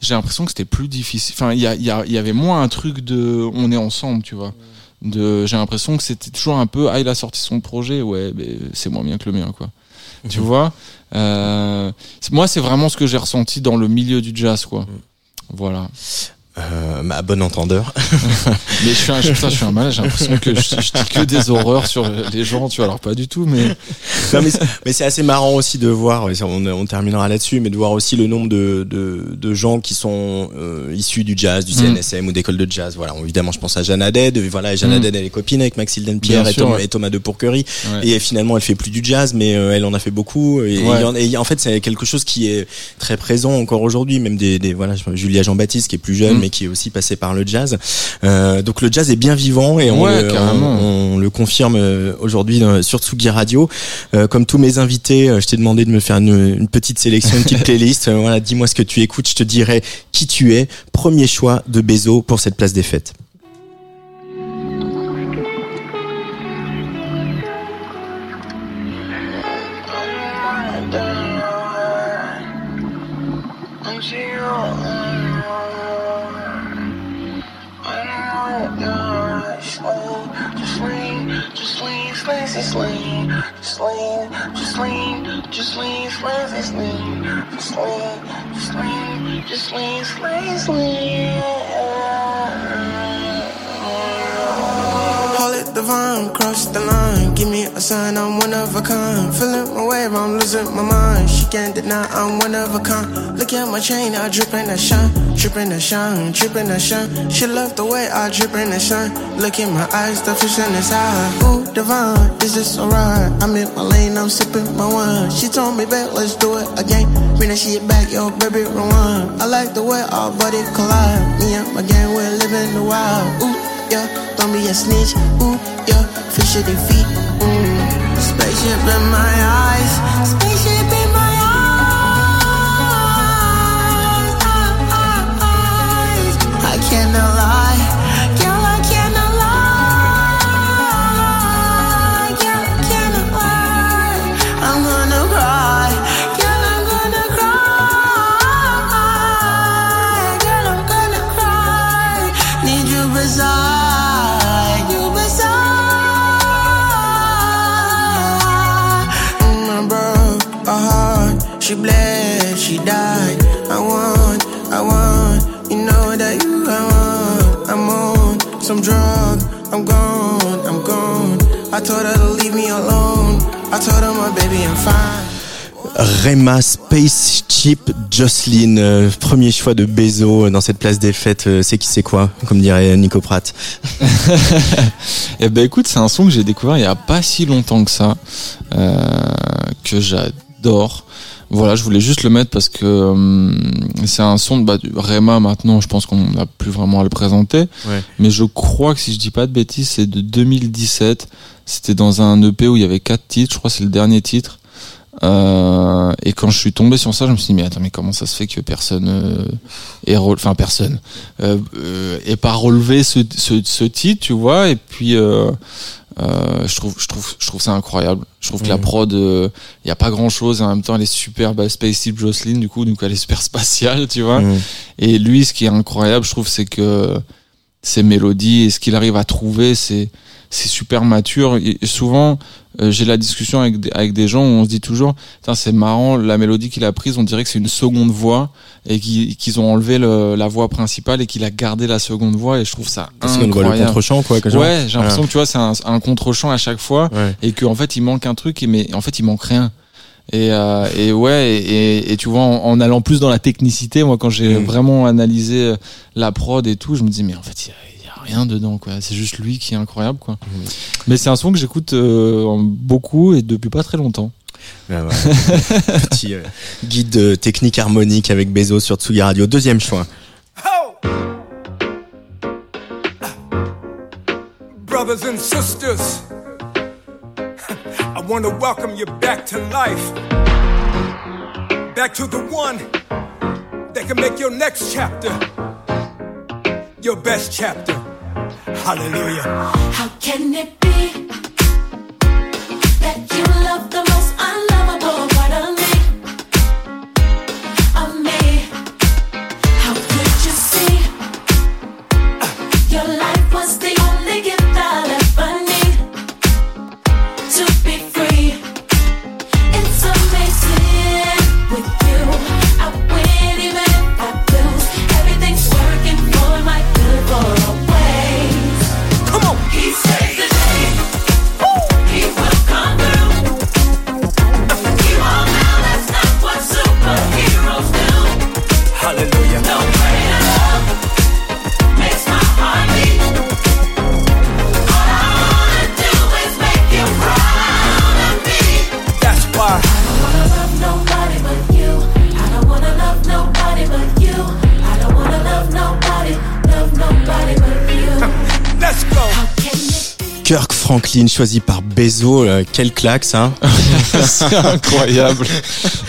J'ai l'impression que c'était plus difficile. Enfin, il y, a, il y, y avait moins un truc de, on est ensemble, tu vois. De, j'ai l'impression que c'était toujours un peu, ah, il a sorti son projet, ouais, mais c'est moins bien que le mien, quoi. Tu vois? Euh, moi, c'est vraiment ce que j'ai ressenti dans le milieu du jazz, quoi. Voilà. Euh, bah, bon entendeur. Mais je suis un, ça, je suis un malade. J'ai l'impression que je, je dis que des horreurs sur les gens, tu vois. Alors pas du tout, mais Non, mais c'est- assez marrant aussi de voir, on, on terminera là-dessus, mais de voir aussi le nombre de, de, de gens qui sont euh, issus du jazz, du Mm. CNSM ou d'école de jazz. Voilà, évidemment, je pense à Jeanne Haddad. Voilà, Jeanne Mm. Haddad, elle est copine avec Maxilden Pierre et, sûr, Thomas, ouais. et Thomas de Pourquerie. Ouais. Et finalement, elle fait plus du jazz, mais euh, elle en a fait beaucoup. Et, Ouais. en, et en fait, c'est quelque chose qui est très présent encore aujourd'hui. Même des, des voilà, je- Julia Jean-Baptiste qui est plus jeune, Mm. mais qui est aussi passée par le jazz. Euh, donc le jazz est bien vivant et on, Ouais, le, carrément. on- on le confirme euh, aujourd'hui sur Tsugi Radio. Euh, comme tous mes invités, je t'ai demandé de me faire une, une petite sélection, une petite playlist. Voilà, dis-moi ce que tu écoutes, je te dirai qui tu es. Premier choix de Bezo pour cette place des fêtes. just lean, just lean, just lean, just lean, slay, just lean, just lean, just lean, just lean, slay, lean. It divine, cross the line. Give me a sign, I'm one of a kind. Feeling my wave, I'm losing my mind. She can't deny, I'm one of a kind. Look at my chain, I drip and I shine. Drip and I shine, drip and I shine. She love the way I drip and I shine. Look in my eyes, the fish in his eye. Ooh, divine, is this alright? I'm in my lane, I'm sipping my wine. She told me back, let's do it again. Bring that shit back, yo, baby, rewind. I like the way our body collide. Me and my gang, we're living the wild. Ooh, yeah, don't be a snitch. Ooh, yeah, fish at their feet. Mm. Spaceship in my eyes. Spaceship in my eyes. Ah, ah, ah, eyes. I cannot lie. Some drug. I'm gone, I'm gone. I told her to leave me alone. I told her my baby I'm fine. Rema Spaceship Jocelyn, euh, premier choix de Bezo dans cette place des fêtes. euh, c'est qui c'est quoi, comme dirait Nico Pratt. Eh ben écoute, c'est un son que j'ai découvert il y a pas si longtemps que ça, euh, que j'adore. Voilà, je voulais juste le mettre parce que hum, c'est un son de bah, du Rema maintenant, je pense qu'on n'a plus vraiment à le présenter. Ouais. Mais je crois que si je dis pas de bêtises, c'est de 2017. C'était dans un EP où il y avait quatre titres, je crois que c'est le dernier titre. Euh, et quand je suis tombé sur ça, je me suis dit mais attends mais comment ça se fait que personne euh, rele- enfin personne euh, euh, ait pas relevé ce, ce, ce titre, tu vois? Et puis euh, euh, je trouve je trouve je trouve ça incroyable. Je trouve que la prod, il y a pas grand chose et en même temps elle est super bah, Space Tip Jocelyn du coup donc elle est super spatiale, tu vois. Et lui, ce qui est incroyable, je trouve, c'est que ses mélodies et ce qu'il arrive à trouver, c'est c'est super mature. Et souvent, euh, j'ai la discussion avec des, avec des gens où on se dit toujours, c'est marrant, la mélodie qu'il a prise, on dirait que c'est une seconde voix et qu'ils ont enlevé le- la voix principale et qu'il a gardé la seconde voix. Et je trouve ça Parce voit le incroyable. contre-champ, quoi. Ouais, j'ai l'impression que tu vois, c'est un, un contre-champ à chaque fois Ouais. et qu'en fait il manque un truc, mais en fait il manque rien. Et, euh, et ouais, et, et, et tu vois, en, en allant plus dans la technicité, moi quand j'ai Mm. vraiment analysé euh, la prod et tout, je me dis mais en fait il y a rien dedans quoi. C'est juste lui qui est incroyable quoi. Mais c'est un son que j'écoute euh, beaucoup et depuis pas très longtemps. Ah ouais. Petit euh, guide euh, technique harmonique avec Bezo sur Tsugi Radio. Deuxième choix. Brothers and sisters, I want to welcome you back to life. Back to the one that can make your next chapter your best chapter. Hallelujah. How can it be that you love the most Kirk Franklin choisi par Bezo, euh, quel claque ça. C'est incroyable.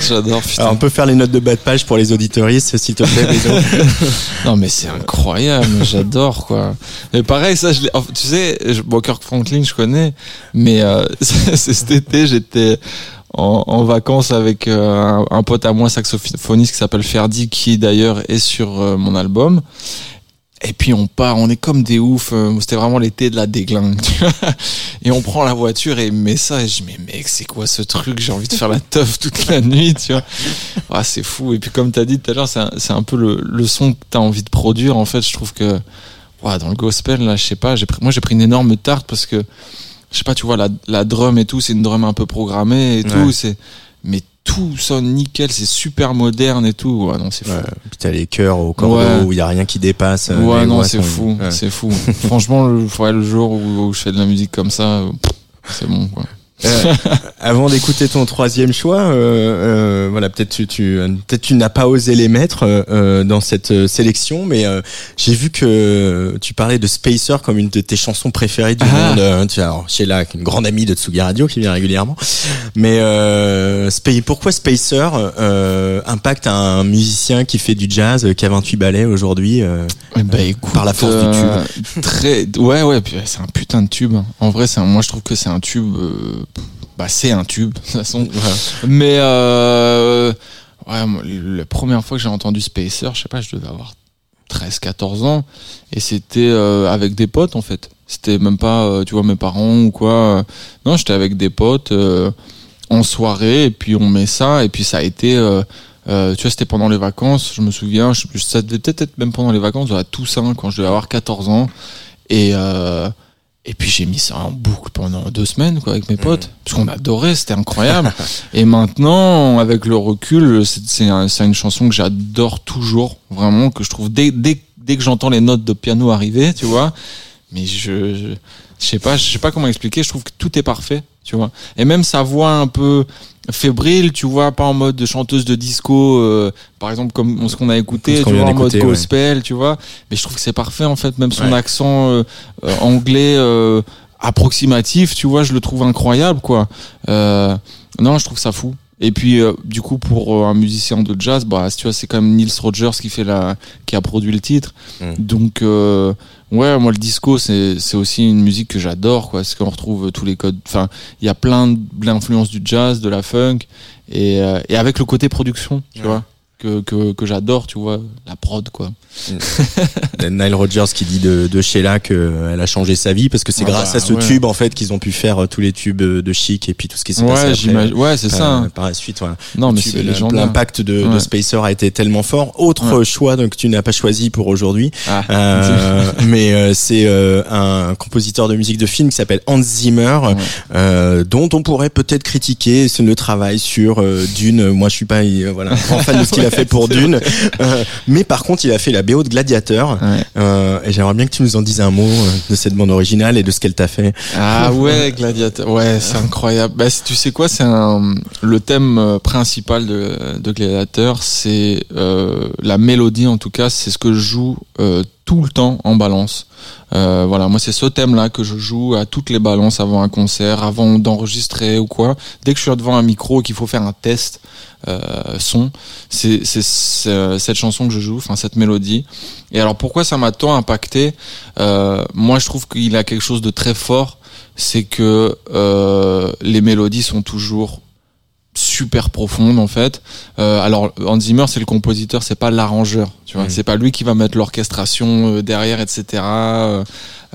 J'adore, on peut faire les notes de bas de page pour les auditoristes s'il te plaît Bezo. Non mais c'est incroyable, j'adore quoi. Mais pareil ça, je enfin, tu sais, je, bon Kirk Franklin je connais, mais euh, cet été j'étais en, en vacances avec euh, un, un pote à moi saxophoniste qui s'appelle Ferdi qui d'ailleurs est sur euh, mon album. Et puis on part, on est comme des oufs. euh, C'était vraiment l'été de la déglingue. Tu vois et on prend la voiture et met ça. Et je dis mais mec, c'est quoi ce truc? J'ai envie de faire la teuf toute la nuit, tu vois. Ah, c'est fou. Et puis comme t'as dit tout à l'heure, c'est un, un peu le, le son que t'as envie de produire. En fait, je trouve que ouais, dans le gospel là, je sais pas. Pris, moi j'ai pris une énorme tarte parce que je sais pas, tu vois la, la drum et tout, c'est une drum un peu programmée et tout. C'est mais tout sonne nickel, c'est super moderne et tout. Ouais, non, c'est fou. Ouais, puis t'as les chœurs au cordeau Ouais. où il y a rien qui dépasse. euh, Ouais, non, c'est sont- fou, c'est fou. Franchement, le, jour où, où je fais de la musique comme ça, c'est bon, quoi. Euh, avant d'écouter ton troisième choix, euh, euh, voilà, peut-être tu, tu peut-être tu n'as pas osé les mettre euh, euh, dans cette euh, sélection, mais euh, j'ai vu que tu parlais de Spacer comme une de tes chansons préférées du Ah. monde. Euh, tu as alors, Sheila, une grande amie de Tsugi Radio, qui vient régulièrement. Mais euh, pourquoi Spacer euh, impacte un musicien qui fait du jazz, euh, qui a 28 ballets aujourd'hui euh, Eh ben, écoute, par la force du euh, Très, ouais, ouais, c'est un putain de tube. En vrai, c'est un- moi je trouve que c'est un tube. Bah, c'est un tube, de toute façon. Mais euh, ouais, la première fois que j'ai entendu Spacer, je sais pas, je devais avoir 13, 14 ans, et c'était euh, avec des potes en fait. C'était même pas, euh, tu vois, mes parents ou quoi. Non, j'étais avec des potes en soirée, et puis on met ça, et puis ça a été. tu vois, c'était pendant les vacances, je me souviens, je, ça devait peut-être être même pendant les vacances à Toussaint, quand je devais avoir 14 ans. Et, et puis j'ai mis ça en boucle pendant deux semaines quoi, avec mes potes, parce qu'on adorait, c'était incroyable. et maintenant, avec le recul, c'est un- c'est une chanson que j'adore toujours, vraiment, que je trouve dès, dès, dès que j'entends les notes de piano arriver, tu vois, mais je, je, je sais pas, je sais pas comment expliquer, je trouve que tout est parfait, tu vois. Et même sa voix un peu fébrile, tu vois, pas en mode de chanteuse de disco, euh, par exemple comme ce qu'on a écouté, tu vois, en mode ouais. gospel, tu vois. Mais je trouve que c'est parfait en fait, même son Ouais. accent euh, euh, anglais euh, approximatif, tu vois, je le trouve incroyable, quoi. Euh, non, je trouve ça fou. Et puis, euh, du coup, pour un musicien de jazz, bah, tu vois, c'est quand même Nils Rogers qui fait la, qui a produit le titre. Mm. Donc, euh, ouais, moi, le disco, c'est, c'est aussi une musique que j'adore, quoi, parce qu'on retrouve tous les codes. Enfin, il y a plein d'influences du jazz, de la funk, et, euh, et avec le côté production, tu Ouais. vois, que, que, que j'adore, tu vois, la prod, quoi. Nile Rodgers qui dit de, de Sheila qu'elle a changé sa vie parce que c'est Ah grâce bah, à ce ouais. tube en fait qu'ils ont pu faire euh, tous les tubes euh, de chic et puis tout ce qui s'est passé Ouais, après, j'imagine. Ouais, c'est euh, ça. hein. par la suite voilà. Non, mais c'est l'impact de, de. Spacer a été tellement fort autre choix donc, que tu n'as pas choisi pour aujourd'hui Ah. euh, mais euh, c'est euh, un compositeur de musique de film qui s'appelle Hans Zimmer euh, dont on pourrait peut-être critiquer ce- le travail sur euh, Dune moi je suis pas euh, voilà un grand fan de ce qu'il a fait pour Dune Euh, mais par contre il a fait la BO de Gladiator Ouais. euh, et j'aimerais bien que tu nous en dises un mot euh, de cette bande originale et de ce qu'elle t'a fait. Ah ouais, Gladiator. Ouais, c'est incroyable. Bah, tu sais quoi, c'est un le thème principal de, de Gladiator, c'est euh, la mélodie en tout cas, c'est ce que je joue euh, tout le temps en balance. Euh, voilà, moi c'est ce thème-là que je joue à toutes les balances avant un concert, avant d'enregistrer ou quoi. Dès que je suis devant un micro et qu'il faut faire un test son, c'est c'est cette chanson que je joue, enfin cette mélodie. Et alors pourquoi ça m'a tant impacté Euh, Moi je trouve qu'il a quelque chose de très fort, c'est que euh, les mélodies sont toujours super profondes en fait. Euh, alors Hans Zimmer c'est le compositeur, c'est pas l'arrangeur, tu vois. Mhm. C'est pas lui qui va mettre l'orchestration euh, derrière, etc. Euh,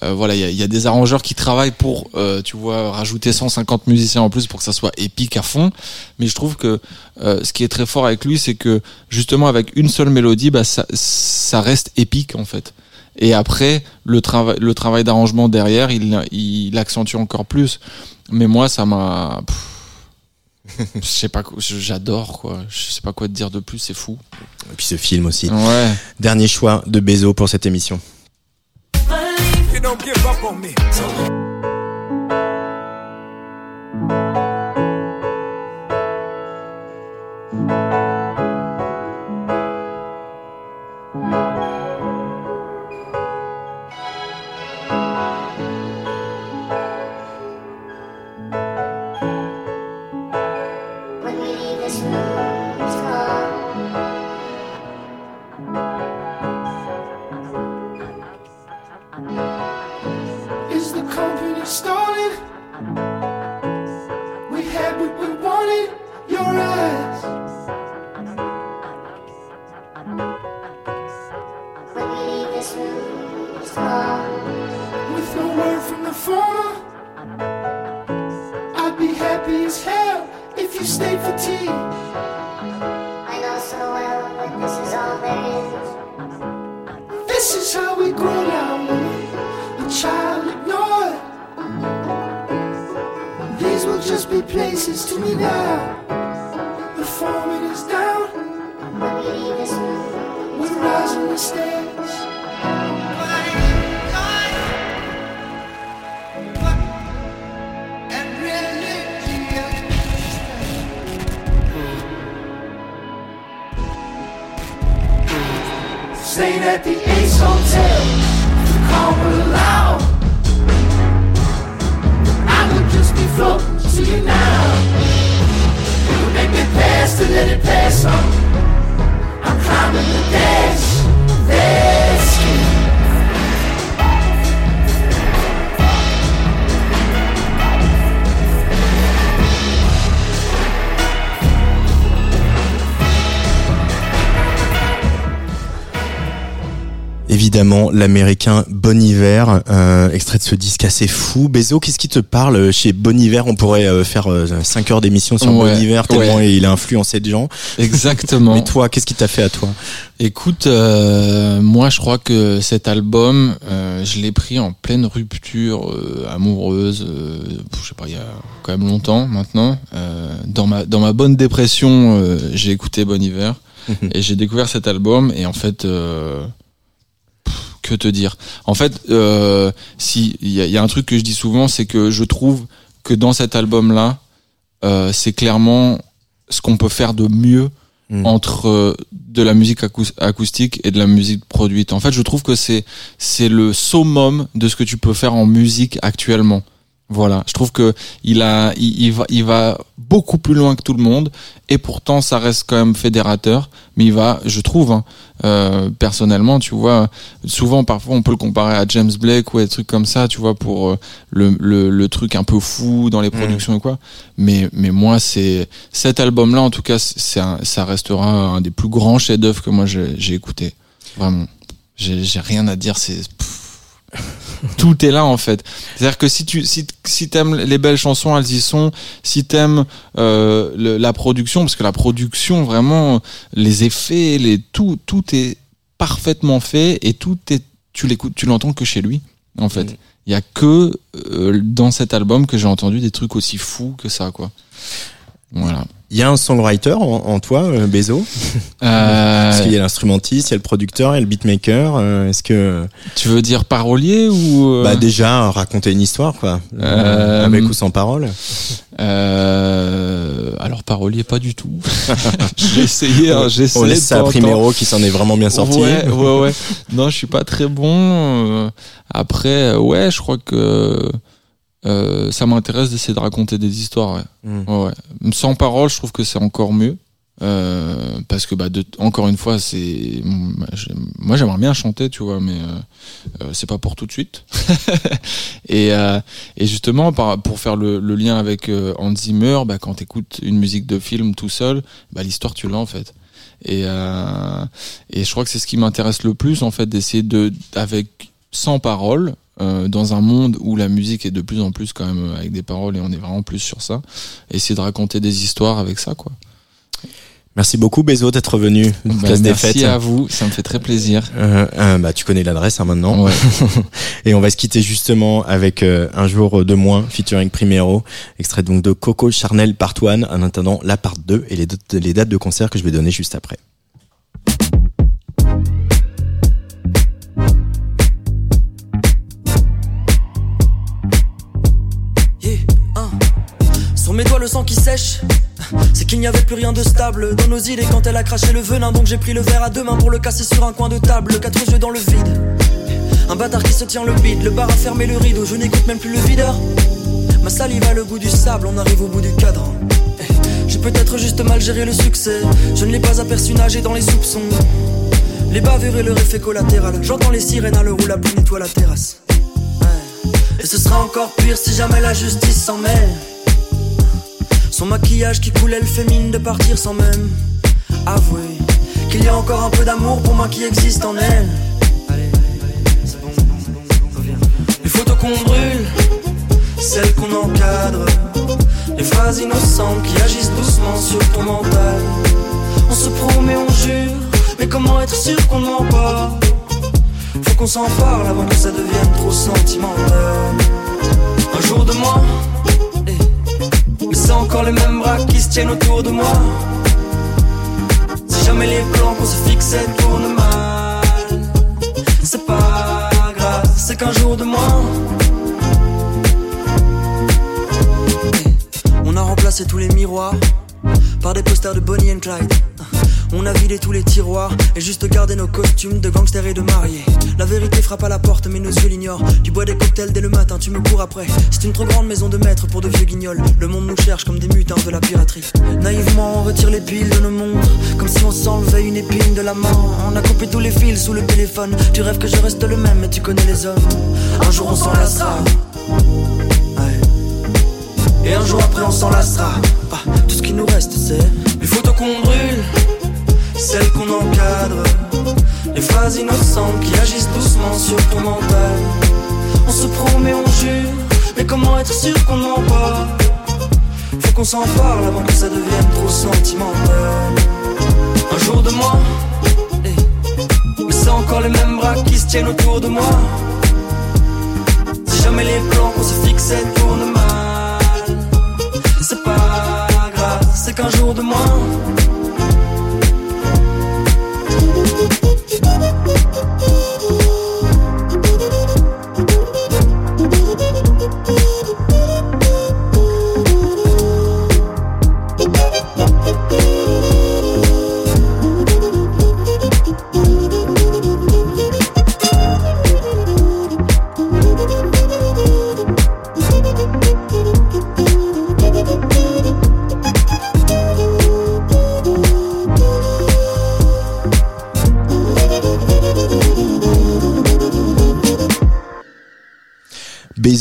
euh, voilà, il y a, y a des arrangeurs qui travaillent pour, euh, tu vois, rajouter 150 musiciens en plus pour que ça soit épique à fond. Mais je trouve que euh, ce qui est très fort avec lui, c'est que justement avec une seule mélodie, bah ça, ça reste épique en fait. Et après, le travail, le travail d'arrangement derrière, il, il accentue encore plus. Mais moi, ça m'a, pff, je sais pas, quoi- j'adore quoi. Je sais pas quoi te dire de plus, c'est fou. Et puis ce film aussi. Ouais. Dernier choix de Bezo pour cette émission. Évidemment, l'américain Bon Iver, euh, extrait de ce disque assez fou. Bezo, qu'est-ce qui te parle chez Bon Iver? On pourrait euh, faire 5 heures d'émission sur Ouais, Bon Iver, tellement ouais. il a influencé de gens. Exactement. Mais toi, qu'est-ce qui t'a fait à toi? Écoute, euh, moi je crois que cet album, euh, je l'ai pris en pleine rupture euh, amoureuse, euh, je sais pas, il y a quand même longtemps maintenant. Euh, dans ma dans ma bonne dépression, euh, j'ai écouté Bon Hiver et j'ai découvert cet album et en fait, euh, que te dire En fait, euh, si il y a, il y a un truc que je dis souvent, c'est que je trouve que dans cet album-là, euh, c'est clairement ce qu'on peut faire de mieux Mm. entre euh, de la musique acous- acoustique et de la musique produite. En fait, je trouve que c'est c'est le summum de ce que tu peux faire en musique actuellement. Voilà, je trouve que il a, il, il va, il va beaucoup plus loin que tout le monde, et pourtant ça reste quand même fédérateur. Mais il va, je trouve, hein, euh, personnellement, tu vois, souvent parfois on peut le comparer à James Blake ou des trucs comme ça, tu vois, pour euh, le, le, le truc un peu fou dans les productions et quoi. Mais, mais moi, c'est cet album-là, en tout cas, c'est ça restera un des plus grands chefs-d'œuvre que moi j'ai écouté. Vraiment, j'ai rien à dire. C'est tout est là en fait. C'est-à-dire que si tu si si t'aimes les belles chansons, elles y sont. Si t'aimes euh, le- la production, parce que la production vraiment, les effets, les tout tout est parfaitement fait et tout est tu l'écoutes, tu l'entends que chez lui en fait. Il y a que euh, dans cet album que j'ai entendu des trucs aussi fous que ça quoi. Voilà. Il y a un songwriter en, en toi, euh, Bezo Parce qu'il y Euh, a l'instrumentiste, il y a le producteur, il y a le beatmaker. euh, Est-ce que tu veux dire parolier ou euh, bah déjà raconter une histoire quoi, Euh, avec ou sans parole Euh, alors parolier pas du tout. j'ai essayé, hein, j'ai essayé. On laisse ça à. Primero qui s'en est vraiment bien sorti. Ouais, ouais, ouais. Non, je suis pas très bon. Euh, Après, euh, ouais, je crois que euh, ça m'intéresse d'essayer de raconter des histoires. Ouais. Mm. Ouais, ouais. Sans parole, je trouve que c'est encore mieux. Euh, parce que bah de, encore une fois c'est moi j'aimerais bien chanter tu vois mais euh, euh, c'est pas pour tout de suite et, euh, et justement par, pour faire le, le lien avec euh, Hans Zimmer bah, quand t'écoutes une musique de film tout seul bah, l'histoire tu l'as en fait et, euh, et je crois que c'est ce qui m'intéresse le plus en fait d'essayer de avec sans parole euh, dans un monde où la musique est de plus en plus quand même avec des paroles et on est vraiment plus sur ça essayer de raconter des histoires avec ça quoi Merci beaucoup Bezo d'être venu. Bah, Place des merci à vous ça me fait très plaisir Euh, euh, bah, tu connais l'adresse hein, maintenant. Ouais. Et on va se quitter justement avec euh, un jour de moins featuring Primero, extrait donc de Coco Charnel Part 1 en attendant la part 2 et les, dates- les dates de concert que je vais donner juste après. Qui sèche. C'est qu'il n'y avait plus rien de stable Dans nos idées quand elle a craché le venin. Donc j'ai pris le verre à deux mains pour le casser sur un coin de table. Quatre yeux dans le vide. Un bâtard qui se tient le bide Le bar a fermé le rideau. Je n'écoute même plus le videur. Ma salive a le goût du sable On arrive au bout du cadran. Eh, J'ai peut-être juste mal géré le succès. Je ne l'ai pas aperçu nager dans les soupçons. Les bavures et leur effet collatéral. J'entends les sirènes à l'heure où la pluie nettoie la terrasse. Et ce sera encore pire si jamais la justice s'en mêle. Son maquillage qui coulait le fait mine de partir sans même avouer qu'il y a encore un peu d'amour pour moi qui existe en elle. Les photos qu'on brûle, celles qu'on encadre, les phrases innocentes qui agissent doucement sur ton mental. On se promet, on jure, mais comment être sûr qu'on ne ment pas? Faut qu'on s'en parle avant que ça devienne trop sentimental. Un jour de moi, c'est encore les mêmes bras qui se tiennent autour de moi. Si jamais les plans qu'on se fixait tournent mal, c'est pas grave, c'est qu'un jour de moi. Eh, On a remplacé tous les miroirs par des posters de Bonnie and Clyde. On a vidé tous les tiroirs et juste gardé nos costumes de gangsters et de mariés. La vérité frappe à la porte, mais nos yeux l'ignorent. Tu bois des cocktails dès le matin, tu me cours après. C'est une trop grande maison de maître pour de vieux guignols. Le monde nous cherche comme des mutins de la piraterie. Naïvement, on retire les piles de nos montres, comme si on s'enlevait une épine de la main. On a coupé tous les fils sous le téléphone. Tu rêves que je reste le même, mais tu connais les hommes. Un jour on s'en lassera. Ouais. Et un jour après on s'en lassera. Ah, tout ce qui nous reste, c'est les photos qu'on brûle celles qu'on encadre, les phrases innocentes qui agissent doucement sur ton mental. On se promet, on jure, mais comment être sûr qu'on ment pas Faut qu'on s'en parle avant que ça devienne trop sentimental. Un jour de moi, eh, mais c'est encore les mêmes bras qui se tiennent autour de moi. Si jamais les plans qu'on se fixait tournent mal, c'est pas grave, c'est qu'un jour de moi.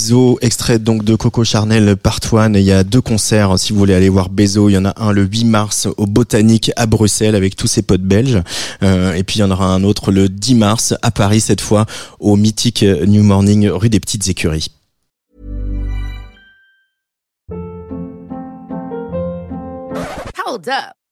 Bezo, extrait donc de Coco Charnel Part 1. Il y a deux concerts, si vous voulez aller voir Bezo. Il y en a un le 8 mars au Botanique à Bruxelles avec tous ses potes belges. Euh, et puis il y en aura un autre le 10 mars à Paris cette fois au mythique New Morning rue des Petites Écuries.